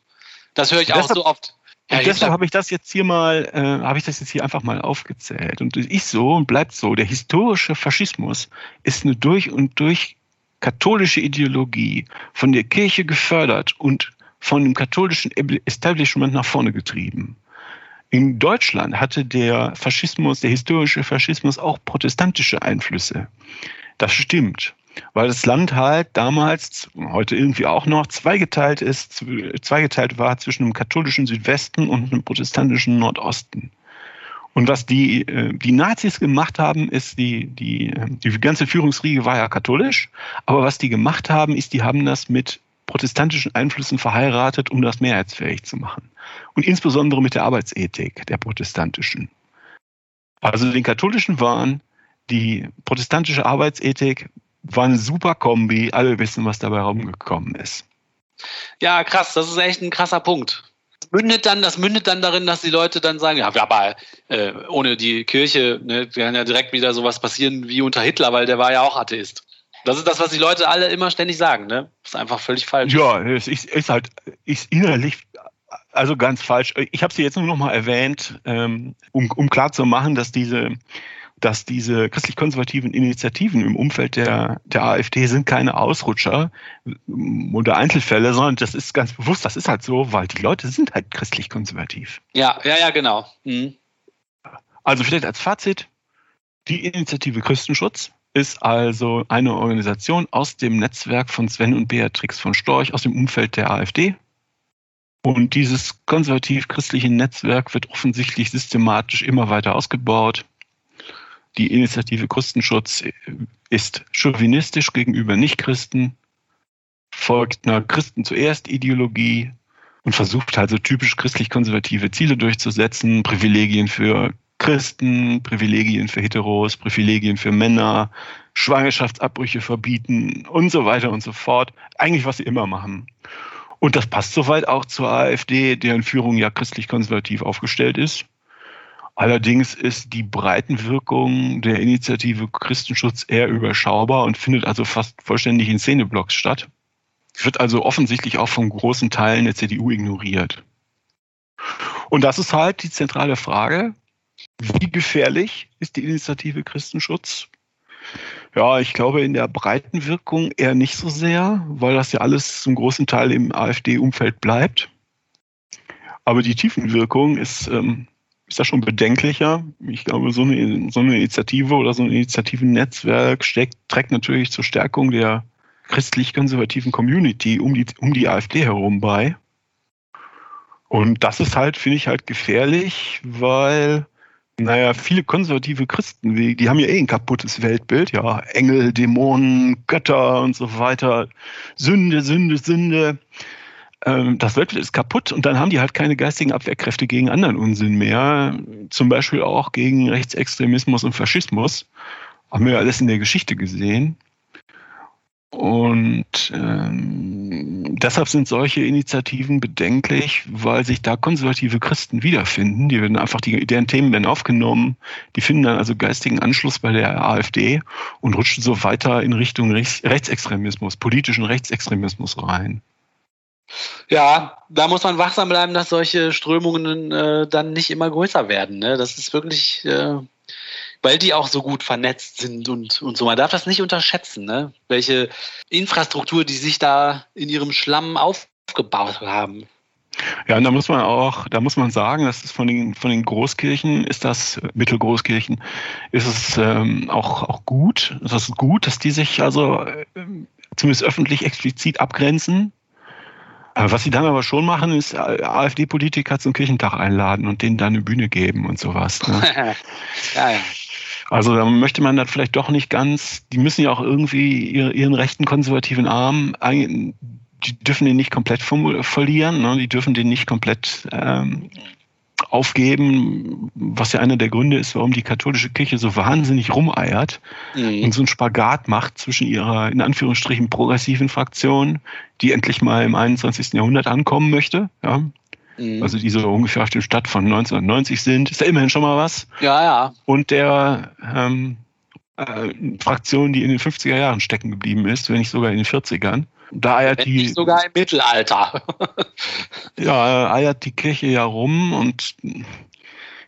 Das höre ich auch deshalb, so oft. Ja, und deshalb habe ich das jetzt hier mal, äh, habe ich das jetzt hier einfach mal aufgezählt. Und es ist so und bleibt so. Der historische Faschismus ist eine durch und durch katholische Ideologie, von der Kirche gefördert und von dem katholischen Establishment nach vorne getrieben. In Deutschland hatte der Faschismus, der historische Faschismus auch protestantische Einflüsse. Das stimmt, weil das Land halt damals, heute irgendwie auch noch, zweigeteilt ist, zweigeteilt war zwischen einem katholischen Südwesten und einem protestantischen Nordosten. Und was die, äh, die Nazis gemacht haben, ist, die, die, die ganze Führungsriege war ja katholisch, aber was die gemacht haben, ist, die haben das mit protestantischen Einflüssen verheiratet, um das mehrheitsfähig zu machen. Und insbesondere mit der Arbeitsethik der protestantischen. Also den katholischen waren die protestantische Arbeitsethik war eine super Kombi. Alle wissen, was dabei rumgekommen ist. Ja, krass. Das ist echt ein krasser Punkt. Das mündet dann, das mündet dann darin, dass die Leute dann sagen, ja, aber äh, ohne die Kirche ne, kann ja direkt wieder sowas passieren wie unter Hitler, weil der war ja auch Atheist. Das ist das, was die Leute alle immer ständig sagen, ne? Das ist einfach völlig falsch. Ja, es ist, ist halt ist innerlich also ganz falsch. Ich habe sie jetzt nur noch mal erwähnt, ähm, um, um klar zu machen, dass diese dass diese christlich-konservativen Initiativen im Umfeld der, der AfD sind keine Ausrutscher oder Einzelfälle, sondern das ist ganz bewusst, das ist halt so, weil die Leute sind halt christlich-konservativ. Ja, ja, ja, genau. Mhm. Also vielleicht als Fazit, die Initiative Christenschutz ist also eine Organisation aus dem Netzwerk von Sven und Beatrix von Storch aus dem Umfeld der AfD. Und dieses konservativ-christliche Netzwerk wird offensichtlich systematisch immer weiter ausgebaut. Die Initiative Christenschutz ist chauvinistisch gegenüber Nichtchristen, folgt einer Christen zuerst Ideologie und versucht also typisch christlich-konservative Ziele durchzusetzen, Privilegien für Christen, Privilegien für Heteros, Privilegien für Männer, Schwangerschaftsabbrüche verbieten und so weiter und so fort. Eigentlich, was sie immer machen. Und das passt soweit auch zur AfD, deren Führung ja christlich-konservativ aufgestellt ist. Allerdings ist die Breitenwirkung der Initiative Christenschutz eher überschaubar und findet also fast vollständig in Szeneblocks statt. Wird also offensichtlich auch von großen Teilen der CDU ignoriert. Und das ist halt die zentrale Frage. Wie gefährlich ist die Initiative Christenschutz? Ja, ich glaube in der breiten Wirkung eher nicht so sehr, weil das ja alles zum großen Teil im AfD-Umfeld bleibt. Aber die Tiefenwirkung ist, ähm, ist da schon bedenklicher. Ich glaube, so eine, so eine Initiative oder so ein Initiativennetzwerk steckt, trägt natürlich zur Stärkung der christlich-konservativen Community um die, um die AfD herum bei. Und das ist halt, finde ich halt gefährlich, weil naja, viele konservative Christen, die, haben ja eh ein kaputtes Weltbild, ja. Engel, Dämonen, Götter und so weiter. Sünde, Sünde, Sünde. Ähm, das Weltbild ist kaputt und dann haben die halt keine geistigen Abwehrkräfte gegen anderen Unsinn mehr. Zum Beispiel auch gegen Rechtsextremismus und Faschismus. Haben wir ja alles in der Geschichte gesehen. Und ähm, deshalb sind solche Initiativen bedenklich, weil sich da konservative Christen wiederfinden. Die werden einfach, die, deren Themen werden aufgenommen, die finden dann also geistigen Anschluss bei der AfD und rutschen so weiter in Richtung Rechts, Rechtsextremismus, politischen Rechtsextremismus rein. Ja, da muss man wachsam bleiben, dass solche Strömungen äh, dann nicht immer größer werden. Ne? Das ist wirklich äh, weil die auch so gut vernetzt sind und, und so. Man darf das nicht unterschätzen, ne? welche Infrastruktur die sich da in ihrem Schlamm aufgebaut haben. Ja, und da muss man auch, da muss man sagen, das ist von den, von den Großkirchen, ist das, Mittelgroßkirchen, ist es ähm, auch, auch gut. Es ist gut, dass die sich also äh, zumindest öffentlich explizit abgrenzen. Aber was sie dann aber schon machen, ist äh, AfD-Politiker zum Kirchentag einladen und denen dann eine Bühne geben und sowas. Ne? ja, ja. Also da möchte man dann vielleicht doch nicht ganz, die müssen ja auch irgendwie ihren rechten konservativen Arm, die dürfen den nicht komplett verlieren, ne? die dürfen den nicht komplett ähm, aufgeben, was ja einer der Gründe ist, warum die katholische Kirche so wahnsinnig rumeiert mhm. und so einen Spagat macht zwischen ihrer, in Anführungsstrichen, progressiven Fraktion, die endlich mal im 21. Jahrhundert ankommen möchte, ja, mhm. also die so ungefähr auf dem Stadt von 1990 sind, ist ja immerhin schon mal was. Ja, ja. Und der ähm, äh, Fraktion, die in den 50er Jahren stecken geblieben ist, wenn nicht sogar in den 40ern. Da eiert wenn die. Nicht sogar im Mittelalter. ja, eiert die Kirche ja rum und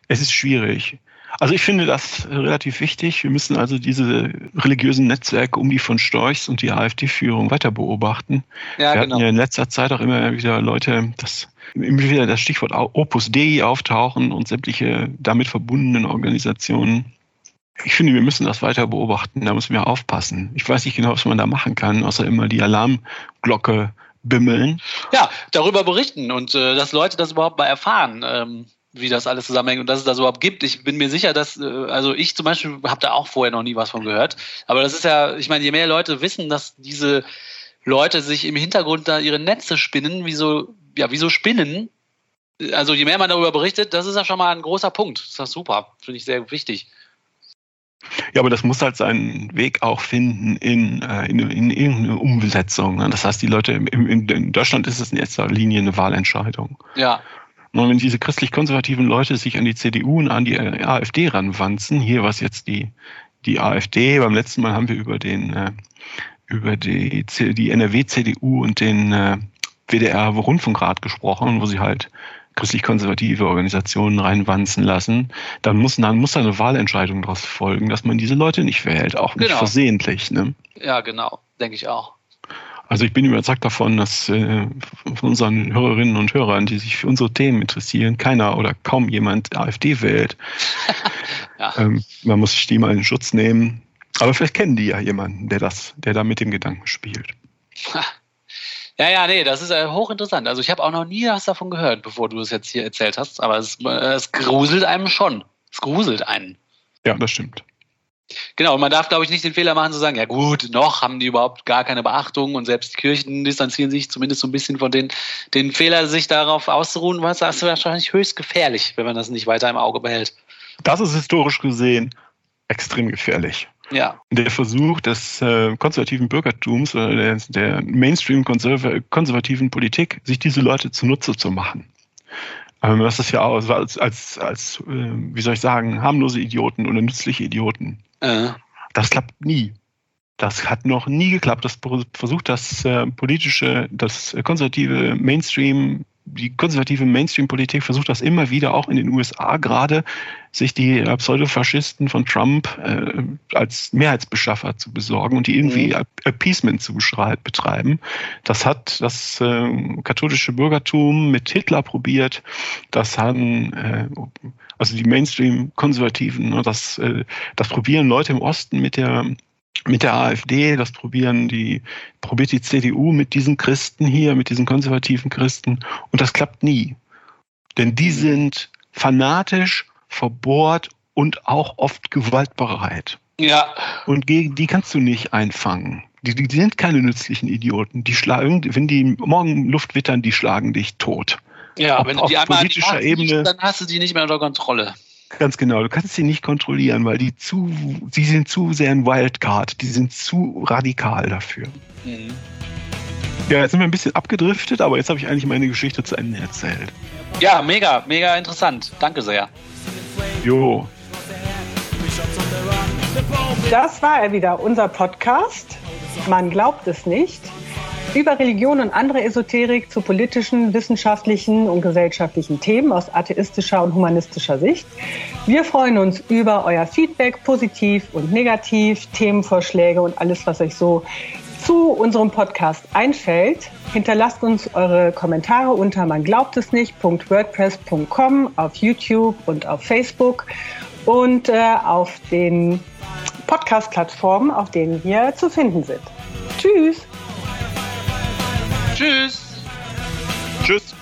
es ist schwierig. Also ich finde das relativ wichtig. Wir müssen also diese religiösen Netzwerke um die von Storchs und die AfD-Führung weiter beobachten. Ja, Wir genau. hatten ja in letzter Zeit auch immer wieder Leute, das immer wieder das Stichwort Opus Dei auftauchen und sämtliche damit verbundenen Organisationen. Ich finde, wir müssen das weiter beobachten. Da müssen wir aufpassen. Ich weiß nicht genau, was man da machen kann, außer immer die Alarmglocke bimmeln. Ja, darüber berichten und äh, dass Leute das überhaupt mal erfahren. Ähm wie das alles zusammenhängt und dass es das überhaupt gibt. Ich bin mir sicher, dass, äh, also ich zum Beispiel habe da auch vorher noch nie was von gehört. Aber das ist ja, ich meine, je mehr Leute wissen, dass diese Leute sich im Hintergrund da ihre Netze spinnen, wie so, ja, wie so Spinnen, also je mehr man darüber berichtet, das ist ja schon mal ein großer Punkt. Das ist ja super, finde ich sehr wichtig. Ja, aber das muss halt seinen Weg auch finden in, äh, in, in irgendeine Umsetzung. Ne? Das heißt, die Leute in, in Deutschland ist es in erster Linie eine Wahlentscheidung. Ja. Und wenn diese christlich-konservativen Leute sich an die CDU und an die AfD ranwanzen, hier was jetzt die, die AfD, beim letzten Mal haben wir über den, äh, über die, die NRW-CDU und den äh, WDR-Rundfunkrat gesprochen, wo sie halt christlich-konservative Organisationen reinwanzen lassen, dann muss, dann muss da eine Wahlentscheidung daraus folgen, dass man diese Leute nicht wählt, auch nicht genau. versehentlich. Ne? Ja, genau, denke ich auch. Also ich bin überzeugt davon, dass äh, von unseren Hörerinnen und Hörern, die sich für unsere Themen interessieren, keiner oder kaum jemand AfD wählt. ja. ähm, man muss sich die mal in Schutz nehmen. Aber vielleicht kennen die ja jemanden, der das, der da mit dem Gedanken spielt. Ja, ja, nee, das ist äh, hochinteressant. Also ich habe auch noch nie was davon gehört, bevor du es jetzt hier erzählt hast. Aber es, äh, es gruselt einem schon. Es gruselt einen. Ja, das stimmt. Genau, und man darf, glaube ich, nicht den Fehler machen zu sagen, ja gut, noch haben die überhaupt gar keine Beachtung und selbst die Kirchen distanzieren sich zumindest so ein bisschen von den, den Fehler, sich darauf auszuruhen, was das ist wahrscheinlich höchst gefährlich, wenn man das nicht weiter im Auge behält. Das ist historisch gesehen extrem gefährlich. Ja. Der Versuch des äh, konservativen Bürgertums oder der, der Mainstream-konservativen Politik, sich diese Leute zunutze zu machen. Ähm, das ist ja auch als, als, als äh, wie soll ich sagen, harmlose Idioten oder nützliche Idioten. Äh. Das klappt nie. Das hat noch nie geklappt. Das versucht das äh, politische, das konservative Mainstream die konservative Mainstream-Politik versucht das immer wieder, auch in den USA gerade, sich die äh, Pseudofaschisten von Trump äh, als Mehrheitsbeschaffer zu besorgen und die irgendwie mhm. Appeasement zu betreiben. Das hat das äh, katholische Bürgertum mit Hitler probiert. Das haben äh, also die Mainstream-Konservativen, ne, das, äh, das probieren Leute im Osten mit der mit der AfD, das probieren die, probiert die CDU mit diesen Christen hier, mit diesen konservativen Christen und das klappt nie. Denn die mhm. sind fanatisch, verbohrt und auch oft gewaltbereit. Ja. Und gegen die kannst du nicht einfangen. Die, die sind keine nützlichen Idioten. Die schlagen, wenn die morgen Luft wittern, die schlagen dich tot. Ja, Ob, wenn du die einmal politischer Ebene, dann hast du die nicht mehr unter Kontrolle. Ganz genau. Du kannst sie nicht kontrollieren, weil die zu, sie sind zu sehr ein Wildcard. Die sind zu radikal dafür. Mhm. Ja, jetzt sind wir ein bisschen abgedriftet, aber jetzt habe ich eigentlich meine Geschichte zu Ende erzählt. Ja, mega, mega interessant. Danke sehr. Jo. Das war er wieder, unser Podcast. Man glaubt es nicht über Religion und andere Esoterik zu politischen, wissenschaftlichen und gesellschaftlichen Themen aus atheistischer und humanistischer Sicht. Wir freuen uns über euer Feedback, positiv und negativ, Themenvorschläge und alles, was euch so zu unserem Podcast einfällt. Hinterlasst uns eure Kommentare unter man glaubt es nicht.wordpress.com auf YouTube und auf Facebook und äh, auf den Podcast-Plattformen, auf denen wir zu finden sind. Tschüss! Tschüss. Tschüss.